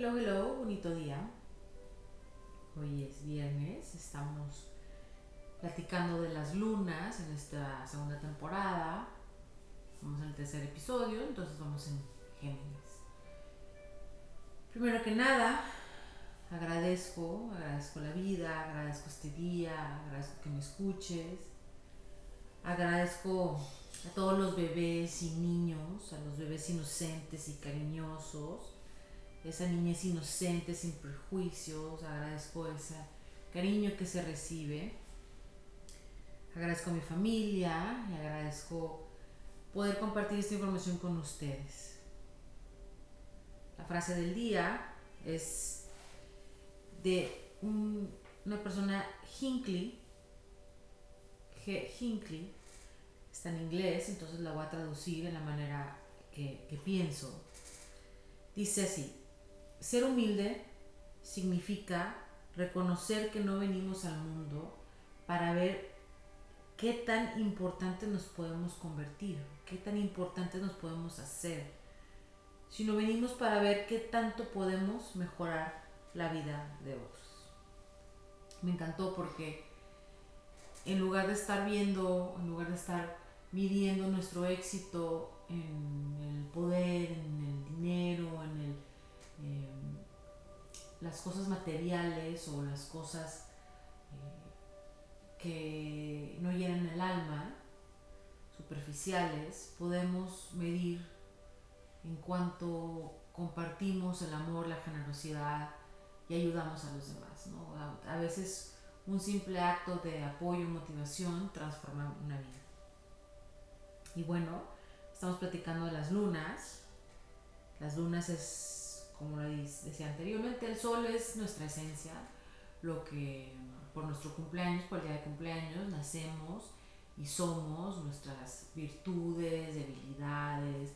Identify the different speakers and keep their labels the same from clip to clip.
Speaker 1: Hello, hello, bonito día. Hoy es viernes, estamos platicando de las lunas en esta segunda temporada. Vamos al tercer episodio, entonces vamos en Géminis. Primero que nada, agradezco, agradezco la vida, agradezco este día, agradezco que me escuches, agradezco a todos los bebés y niños, a los bebés inocentes y cariñosos esa niñez inocente, sin prejuicios, agradezco ese cariño que se recibe, agradezco a mi familia y agradezco poder compartir esta información con ustedes. La frase del día es de una persona Hinckley, G. Hinckley, está en inglés, entonces la voy a traducir en la manera que, que pienso. Dice así, ser humilde significa reconocer que no venimos al mundo para ver qué tan importante nos podemos convertir, qué tan importante nos podemos hacer, sino venimos para ver qué tanto podemos mejorar la vida de otros. Me encantó porque en lugar de estar viendo, en lugar de estar midiendo nuestro éxito en el poder, en el dinero, en el Em, las cosas materiales o las cosas eh, que no llenan el alma, superficiales, podemos medir en cuanto compartimos el amor, la generosidad y ayudamos a los demás. A, a veces un simple acto de apoyo motivación transforma una vida. Y bueno, estamos platicando de las lunas. Las lunas es como decía anteriormente, el sol es nuestra esencia, lo que por nuestro cumpleaños, por el día de cumpleaños, nacemos y somos nuestras virtudes, debilidades,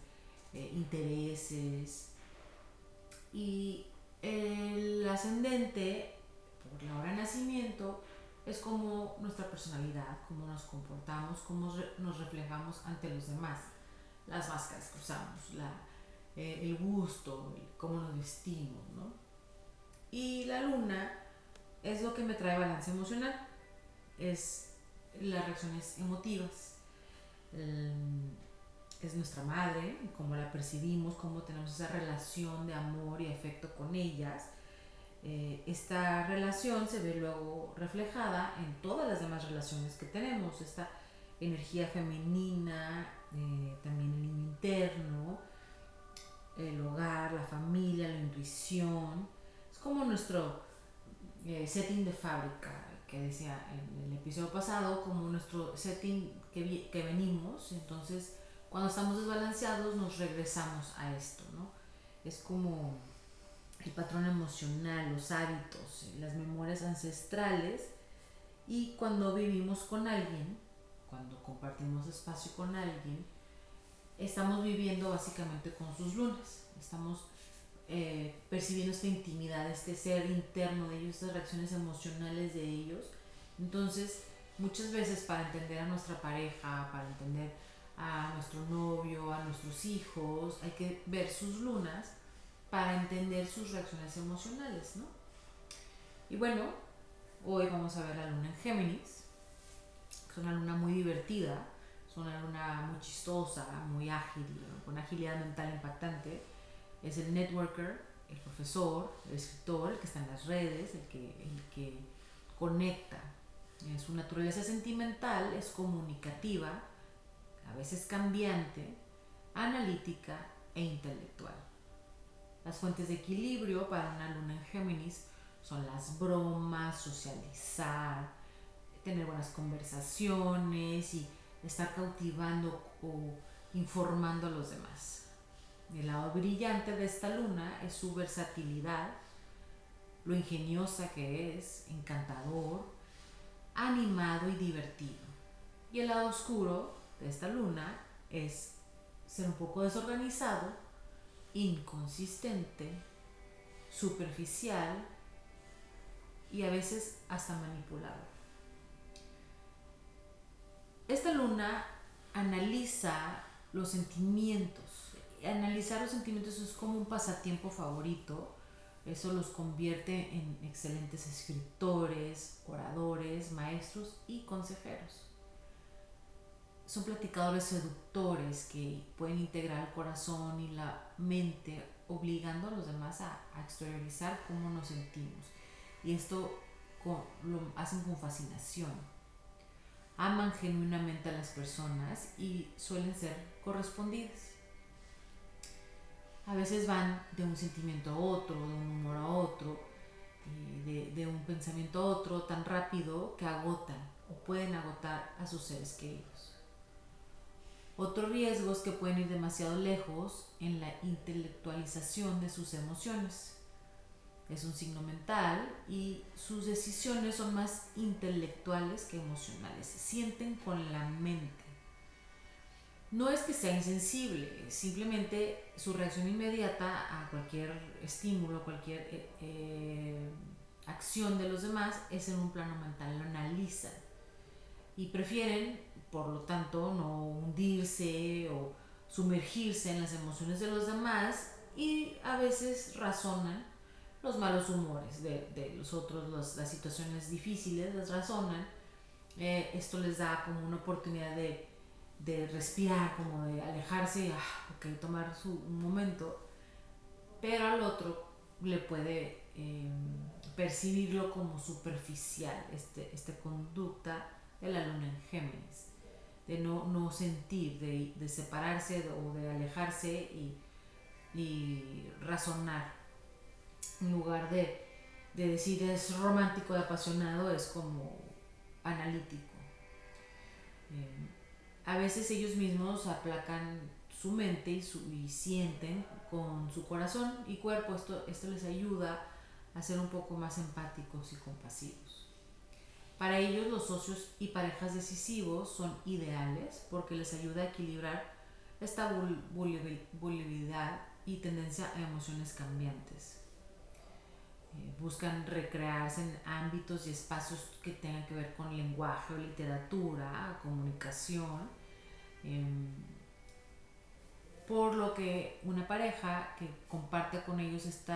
Speaker 1: eh, intereses. Y el ascendente, por la hora de nacimiento, es como nuestra personalidad, cómo nos comportamos, cómo nos reflejamos ante los demás, las máscaras que usamos, la, eh, el gusto, cómo nos vestimos, ¿no? Y la luna es lo que me trae balance emocional, es las reacciones emotivas, es nuestra madre, cómo la percibimos, cómo tenemos esa relación de amor y afecto con ellas. Eh, esta relación se ve luego reflejada en todas las demás relaciones que tenemos, esta energía femenina, eh, también el interno, el hogar, la familia, la intuición. Es como nuestro eh, setting de fábrica, que decía en el episodio pasado, como nuestro setting que, que venimos. Entonces, cuando estamos desbalanceados, nos regresamos a esto, ¿no? Es como el patrón emocional, los hábitos, las memorias ancestrales. Y cuando vivimos con alguien, cuando compartimos espacio con alguien, estamos viviendo básicamente con sus lunas, estamos eh, percibiendo esta intimidad, este ser interno de ellos, estas reacciones emocionales de ellos. Entonces, muchas veces para entender a nuestra pareja, para entender a nuestro novio, a nuestros hijos, hay que ver sus lunas para entender sus reacciones emocionales, ¿no? Y bueno, hoy vamos a ver la luna en Géminis, que es una luna muy divertida, es una luna muy chistosa, muy ágil, con agilidad mental impactante. Es el networker, el profesor, el escritor, el que está en las redes, el que, el que conecta. Su naturaleza sentimental es comunicativa, a veces cambiante, analítica e intelectual. Las fuentes de equilibrio para una luna en Géminis son las bromas, socializar, tener buenas conversaciones y estar cautivando o informando a los demás. El lado brillante de esta luna es su versatilidad, lo ingeniosa que es, encantador, animado y divertido. Y el lado oscuro de esta luna es ser un poco desorganizado, inconsistente, superficial y a veces hasta manipulado. Esta luna analiza los sentimientos. Analizar los sentimientos es como un pasatiempo favorito Eso los convierte en excelentes escritores, oradores, maestros y consejeros. Son platicadores seductores que pueden integrar el corazón y la mente, obligando a los demás a, exteriorizar cómo nos sentimos. Y esto lo hacen con fascinación. Aman genuinamente a las personas y suelen ser correspondidas a veces van de un sentimiento a otro, de un humor a otro, de, de, un pensamiento a otro tan rápido que agotan o pueden agotar a sus seres queridos. Otro riesgo es que pueden ir demasiado lejos en la intelectualización de sus emociones. Es un signo mental y sus decisiones son más intelectuales que emocionales. Sienten con la mente no es que sea insensible, simplemente su reacción inmediata a cualquier estímulo, cualquier eh, eh, acción de los demás es en un plano mental, lo analizan y prefieren, por lo tanto, no hundirse o sumergirse en las emociones de los demás y a veces razonan los malos humores de, los otros, las situaciones difíciles, las razonan. Eh, esto les da como una oportunidad de de respirar, como de alejarse y ah, tomar su, un momento, pero al otro le puede em, percibirlo como superficial, este, esta conducta de la luna en Géminis, de no, no sentir, de, de, separarse o de alejarse y razonar, en lugar de, de decir es romántico y apasionado, es como analítico. Em, a veces ellos mismos aplacan su mente y, sienten con su corazón y cuerpo. Esto, esto les ayuda a ser un poco más empáticos y compasivos. Para ellos los socios y parejas decisivos son ideales porque les ayuda a equilibrar esta volubilidad y tendencia a emociones cambiantes. Eh, buscan recrearse en ámbitos y espacios que tengan que ver con lenguaje o literatura, comunicación, em, por lo que una pareja que comparte con ellos este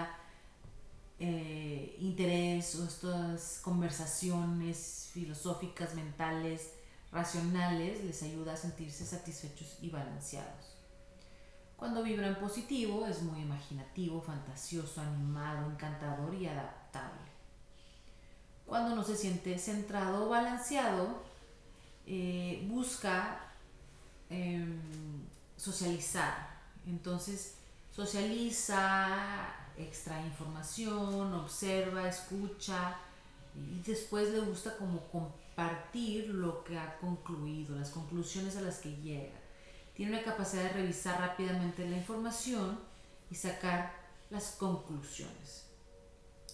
Speaker 1: interés o estas conversaciones filosóficas, mentales, racionales, les ayuda a sentirse satisfechos y balanceados. Cuando vibra en positivo es muy imaginativo, fantasioso, animado, encantador y adaptable. Cuando no se siente centrado o balanceado, eh, busca em, socializar. Entonces socializa, extrae información, observa, escucha y después le gusta como compartir lo que ha concluido, las conclusiones a las que llega tiene una capacidad de revisar rápidamente la información y sacar las conclusiones.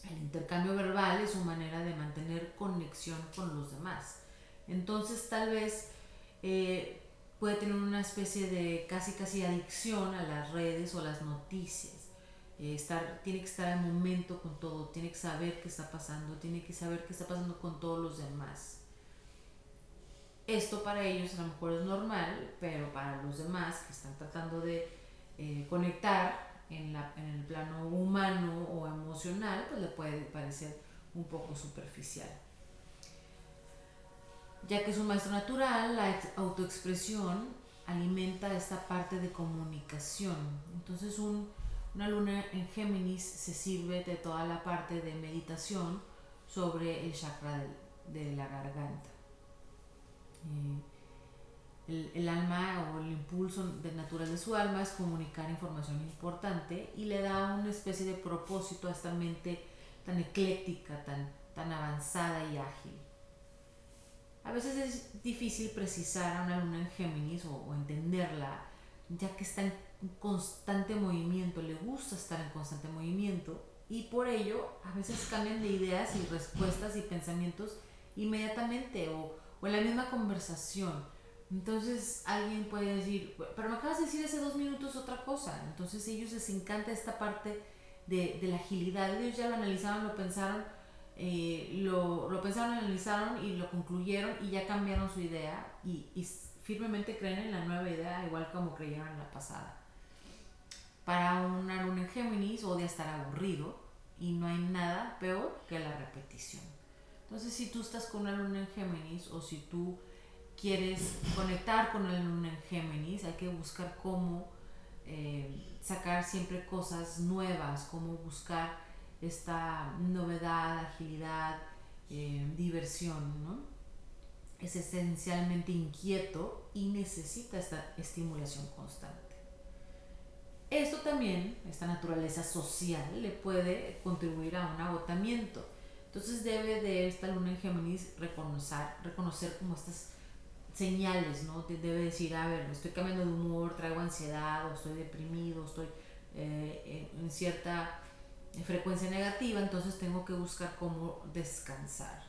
Speaker 1: El intercambio verbal es su manera de mantener conexión con los demás. Entonces tal vez eh, puede tener una especie de casi casi adicción a las redes o las noticias. Eh, estar, tiene que estar al momento con todo, tiene que saber qué está pasando, tiene que saber qué está pasando con todos los demás. Esto para ellos a lo mejor es normal, pero para los demás que están tratando de eh, conectar en, el plano humano o emocional, pues le puede parecer un poco superficial. Ya que es un maestro natural, la autoexpresión alimenta esta parte de comunicación. Entonces una luna en Géminis se sirve de toda la parte de meditación sobre el chakra de la garganta. Eh, el, alma o el impulso de natural de su alma es comunicar información importante y le da una especie de propósito a esta mente tan ecléctica, tan, tan avanzada y ágil. A veces es difícil precisar a una luna en Géminis o, o entenderla, ya que está en constante movimiento, le gusta estar en constante movimiento y por ello a veces cambian de ideas y respuestas y pensamientos inmediatamente o, o en la misma conversación. Entonces alguien puede decir, pero me acabas de decir hace dos minutos otra cosa. Entonces ellos les encanta esta parte de, de la agilidad. Ellos ya lo analizaron, lo pensaron, eh, lo, lo, pensaron, analizaron y lo concluyeron y ya cambiaron su idea y, y firmemente creen en la nueva idea igual como creyeron en la pasada. Para un luna en Géminis odia estar aburrido y no hay nada peor que la repetición. Entonces, si tú estás con una luna en Géminis o si tú quieres conectar con la luna en Géminis, hay que buscar cómo eh, sacar siempre cosas nuevas, cómo buscar esta novedad, agilidad, eh, diversión, ¿no? Es esencialmente inquieto y necesita esta estimulación constante. Esto también, esta naturaleza social, le puede contribuir a un agotamiento. Entonces debe de esta luna en Géminis reconocer, reconocer como estas señales, ¿no? Debe decir, a ver, estoy cambiando de humor, traigo ansiedad, o estoy deprimido, estoy eh, en cierta frecuencia negativa, entonces tengo que buscar cómo descansar.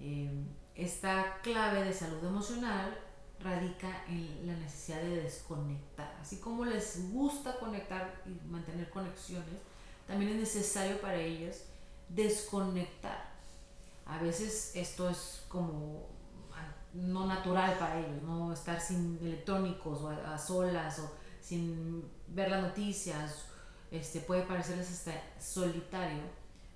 Speaker 1: Eh, esta clave de salud emocional radica en la necesidad de desconectar. Así como les gusta conectar y mantener conexiones, también es necesario para ellos desconectar. A veces esto es como no natural para ellos, no estar sin electrónicos o a, solas o sin ver las noticias, este, puede parecerles hasta solitario,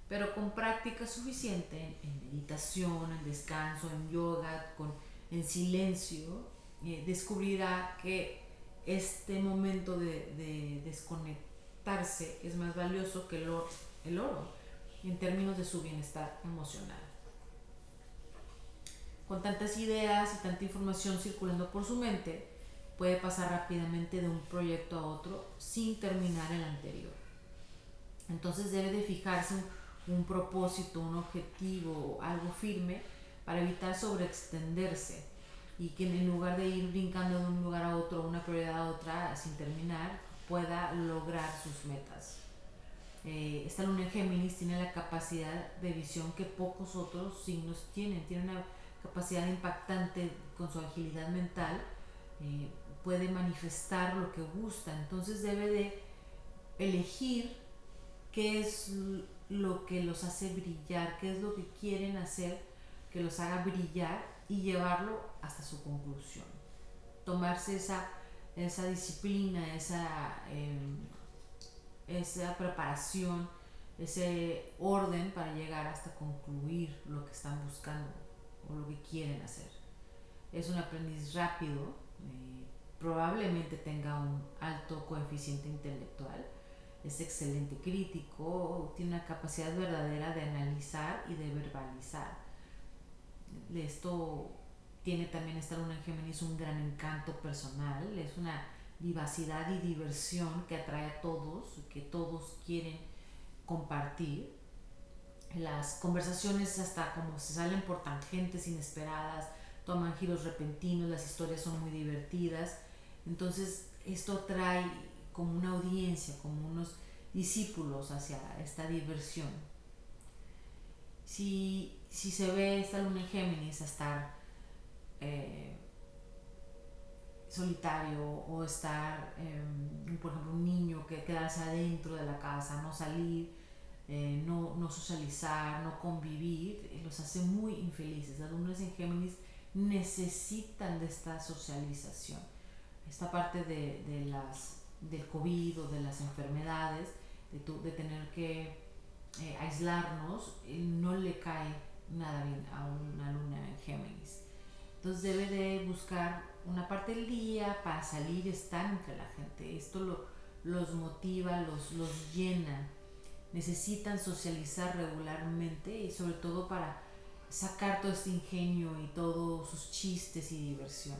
Speaker 1: pero con práctica suficiente en meditación, en descanso, en yoga, con, en silencio, eh, descubrirá que este momento de, de, desconectarse es más valioso que el oro, el oro en términos de su bienestar emocional con tantas ideas y tanta información circulando por su mente, puede pasar rápidamente de un proyecto a otro sin terminar el anterior. Entonces debe de fijarse un, propósito, un objetivo, algo firme para evitar sobreextenderse y que en lugar de ir brincando de un lugar a otro, una prioridad a otra sin terminar, pueda lograr sus metas. Eh, esta luna en Géminis tiene la capacidad de visión que pocos otros signos tienen. Tiene una capacidad impactante con su agilidad mental, eh, puede manifestar lo que gusta. Entonces debe de elegir qué es lo que los hace brillar, qué es lo que quieren hacer que los haga brillar y llevarlo hasta su conclusión. Tomarse esa, esa disciplina, esa, em, esa preparación, ese orden para llegar hasta concluir lo que están buscando o lo que quieren hacer. Es un aprendiz rápido, eh, probablemente tenga un alto coeficiente intelectual, es excelente crítico, tiene una capacidad verdadera de analizar y de verbalizar. Esto tiene también esta luna en Géminis un gran encanto personal, es una vivacidad y diversión que atrae a todos, que todos quieren compartir las conversaciones hasta como se salen por tangentes inesperadas, toman giros repentinos, las historias son muy divertidas. Entonces esto trae como una audiencia, como unos discípulos hacia esta diversión. Si, se ve esta luna en Géminis a estar eh, solitario o estar, em, por ejemplo, un niño que quedarse adentro de la casa, no salir, eh, no, no, socializar, no convivir, eh, los hace muy infelices. Las en Géminis necesitan de esta socialización. Esta parte de, de las, del COVID o de las enfermedades, de, de tener que eh, aislarnos, no le cae nada bien a una luna en Géminis. Entonces debe de buscar una parte del día para salir, estar entre la gente. Esto lo, los motiva, los, los llena necesitan socializar regularmente y sobre todo para sacar todo este ingenio y todos sus chistes y diversión.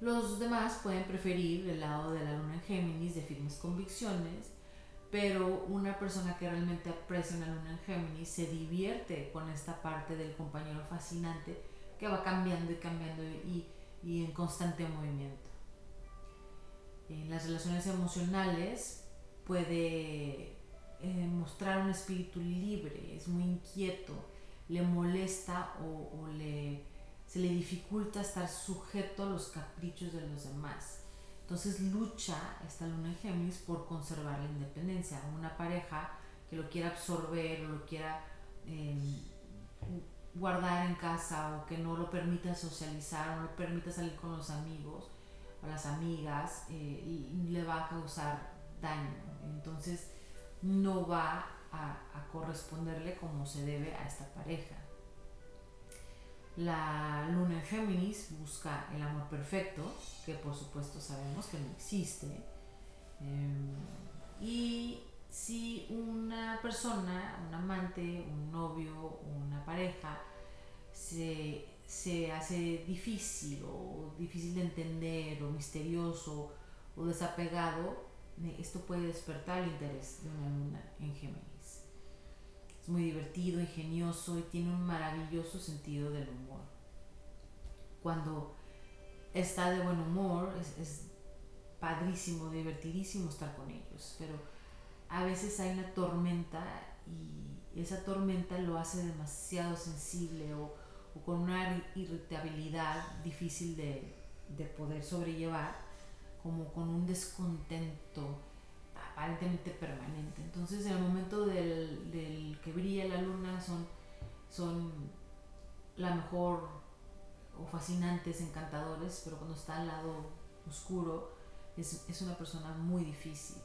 Speaker 1: Los demás pueden preferir el lado de la luna en Géminis de firmes convicciones, pero una persona que realmente aprecia una luna en Géminis se divierte con esta parte del compañero fascinante que va cambiando y cambiando y, y en constante movimiento. En las relaciones emocionales puede eh, mostrar un espíritu libre, es muy inquieto, le molesta o, le, se le dificulta estar sujeto a los caprichos de los demás. Entonces lucha esta luna en Géminis por conservar la independencia. Una pareja que lo quiera absorber o lo quiera em, guardar en casa o que no lo permita socializar o no lo permita salir con los amigos o las amigas, eh, le va a causar daño. Entonces, no va a, corresponderle como se debe a esta pareja. La luna en Géminis busca el amor perfecto, que por supuesto sabemos que no existe. Em, y si una persona, un amante, un novio, una pareja, se, se hace difícil o difícil de entender o misterioso o desapegado, esto puede despertar el interés de una luna en Géminis. Es muy divertido, ingenioso y tiene un maravilloso sentido del humor. Cuando está de buen humor, es, es padrísimo, divertidísimo estar con ellos, pero a veces hay una tormenta y esa tormenta lo hace demasiado sensible o, con una irritabilidad difícil de, de, poder sobrellevar, como con un descontento aparentemente permanente. Entonces en el momento del, del que brilla la luna son, son la mejor o fascinantes, encantadores, pero cuando está al lado oscuro es, es una persona muy difícil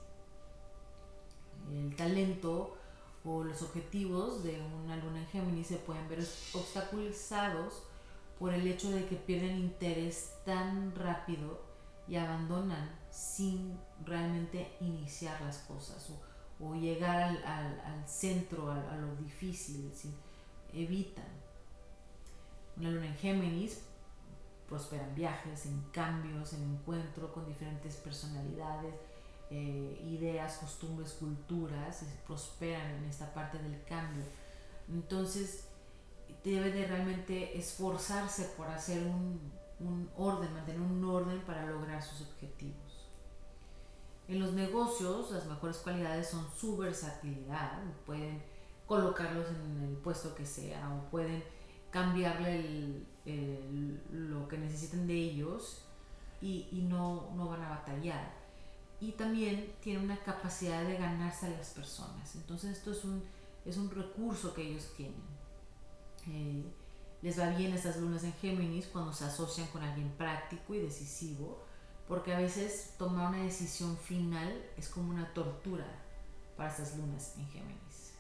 Speaker 1: el talento o los objetivos de una luna en Géminis se pueden ver obstaculizados por el hecho de que pierden interés tan rápido y abandonan sin realmente iniciar las cosas o, llegar al, centro, a, lo difícil, evitan. Una luna en Géminis prospera en viajes, en cambios, en encuentro con diferentes personalidades, eh, ideas, costumbres, culturas, prosperan en esta parte del cambio. Entonces, debe de realmente esforzarse por hacer un, un orden, mantener un orden para lograr sus objetivos. En los negocios, las mejores cualidades son su versatilidad, pueden colocarlos en el puesto que sea o pueden cambiarle lo que necesiten de ellos y, y no, no van a batallar y también tiene una capacidad de ganarse a las personas. Entonces esto es un, es un recurso que ellos tienen. Eh, les va bien estas lunas en Géminis cuando se asocian con alguien práctico y decisivo, porque a veces tomar una decisión final es como una tortura para estas lunas en Géminis.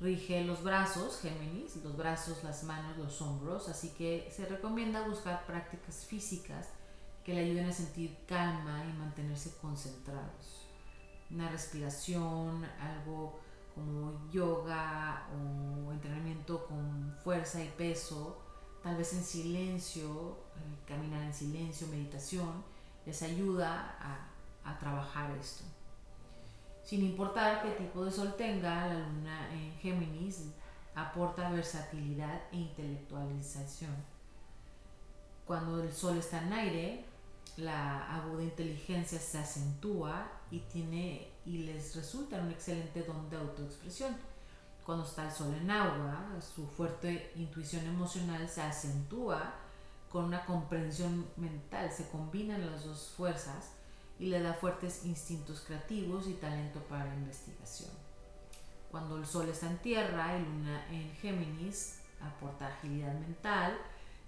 Speaker 1: Rige los brazos, Géminis, los brazos, las manos, los hombros, así que se recomienda buscar prácticas físicas que le ayuden a sentir calma y mantenerse concentrados. Una respiración, algo como yoga o entrenamiento con fuerza y peso, tal vez en silencio, eh, caminar en silencio, meditación, les ayuda a, a trabajar esto. Sin importar qué tipo de sol tenga, la luna en Géminis aporta versatilidad e intelectualización. Cuando el sol está en aire, la aguda inteligencia se acentúa y tiene y les resulta un excelente don de autoexpresión. Cuando está el sol en agua, su fuerte intuición emocional se acentúa con una comprensión mental, se combinan las dos fuerzas y le da fuertes instintos creativos y talento para la investigación. Cuando el sol está en tierra y luna en Géminis, aporta agilidad mental,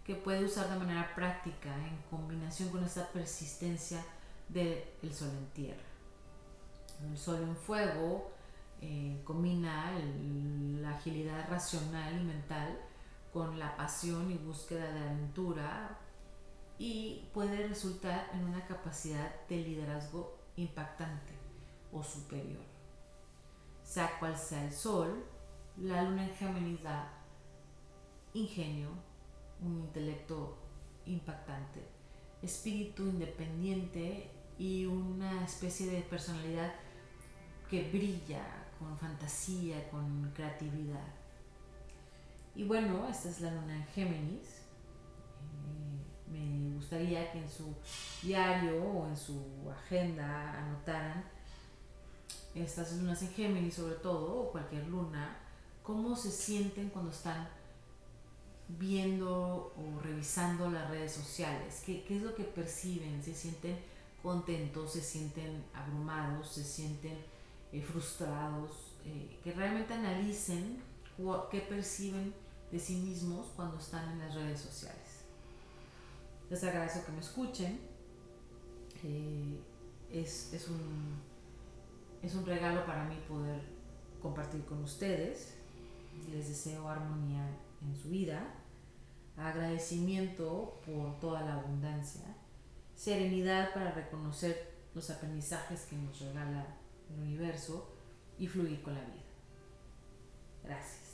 Speaker 1: que puede usar de manera práctica en combinación con esta persistencia del sol en tierra. El sol en fuego eh, combina la agilidad racional y mental con la pasión y búsqueda de aventura y puede resultar en una capacidad de liderazgo impactante o superior. Sea cual sea el sol, la luna en Géminis da ingenio, un intelecto impactante, espíritu independiente y una especie de personalidad que brilla con fantasía, con creatividad. Y bueno, esta es la luna en Géminis. Eh, me gustaría que en su diario o en su agenda anotaran estas lunas en Géminis sobre todo, o cualquier luna, cómo se sienten cuando están viendo o revisando las redes sociales? ¿Qué, es lo que perciben? ¿Se sienten contentos? ¿Se sienten abrumados? ¿Se sienten eh, frustrados? Eh, que realmente analicen qué perciben de sí mismos cuando están en las redes sociales. Les agradezco que me escuchen. Eh, es, un, Es un regalo para mí poder compartir con ustedes. Les deseo armonía en su vida, agradecimiento por toda la abundancia, serenidad para reconocer los aprendizajes que nos regala el universo y fluir con la vida. Gracias.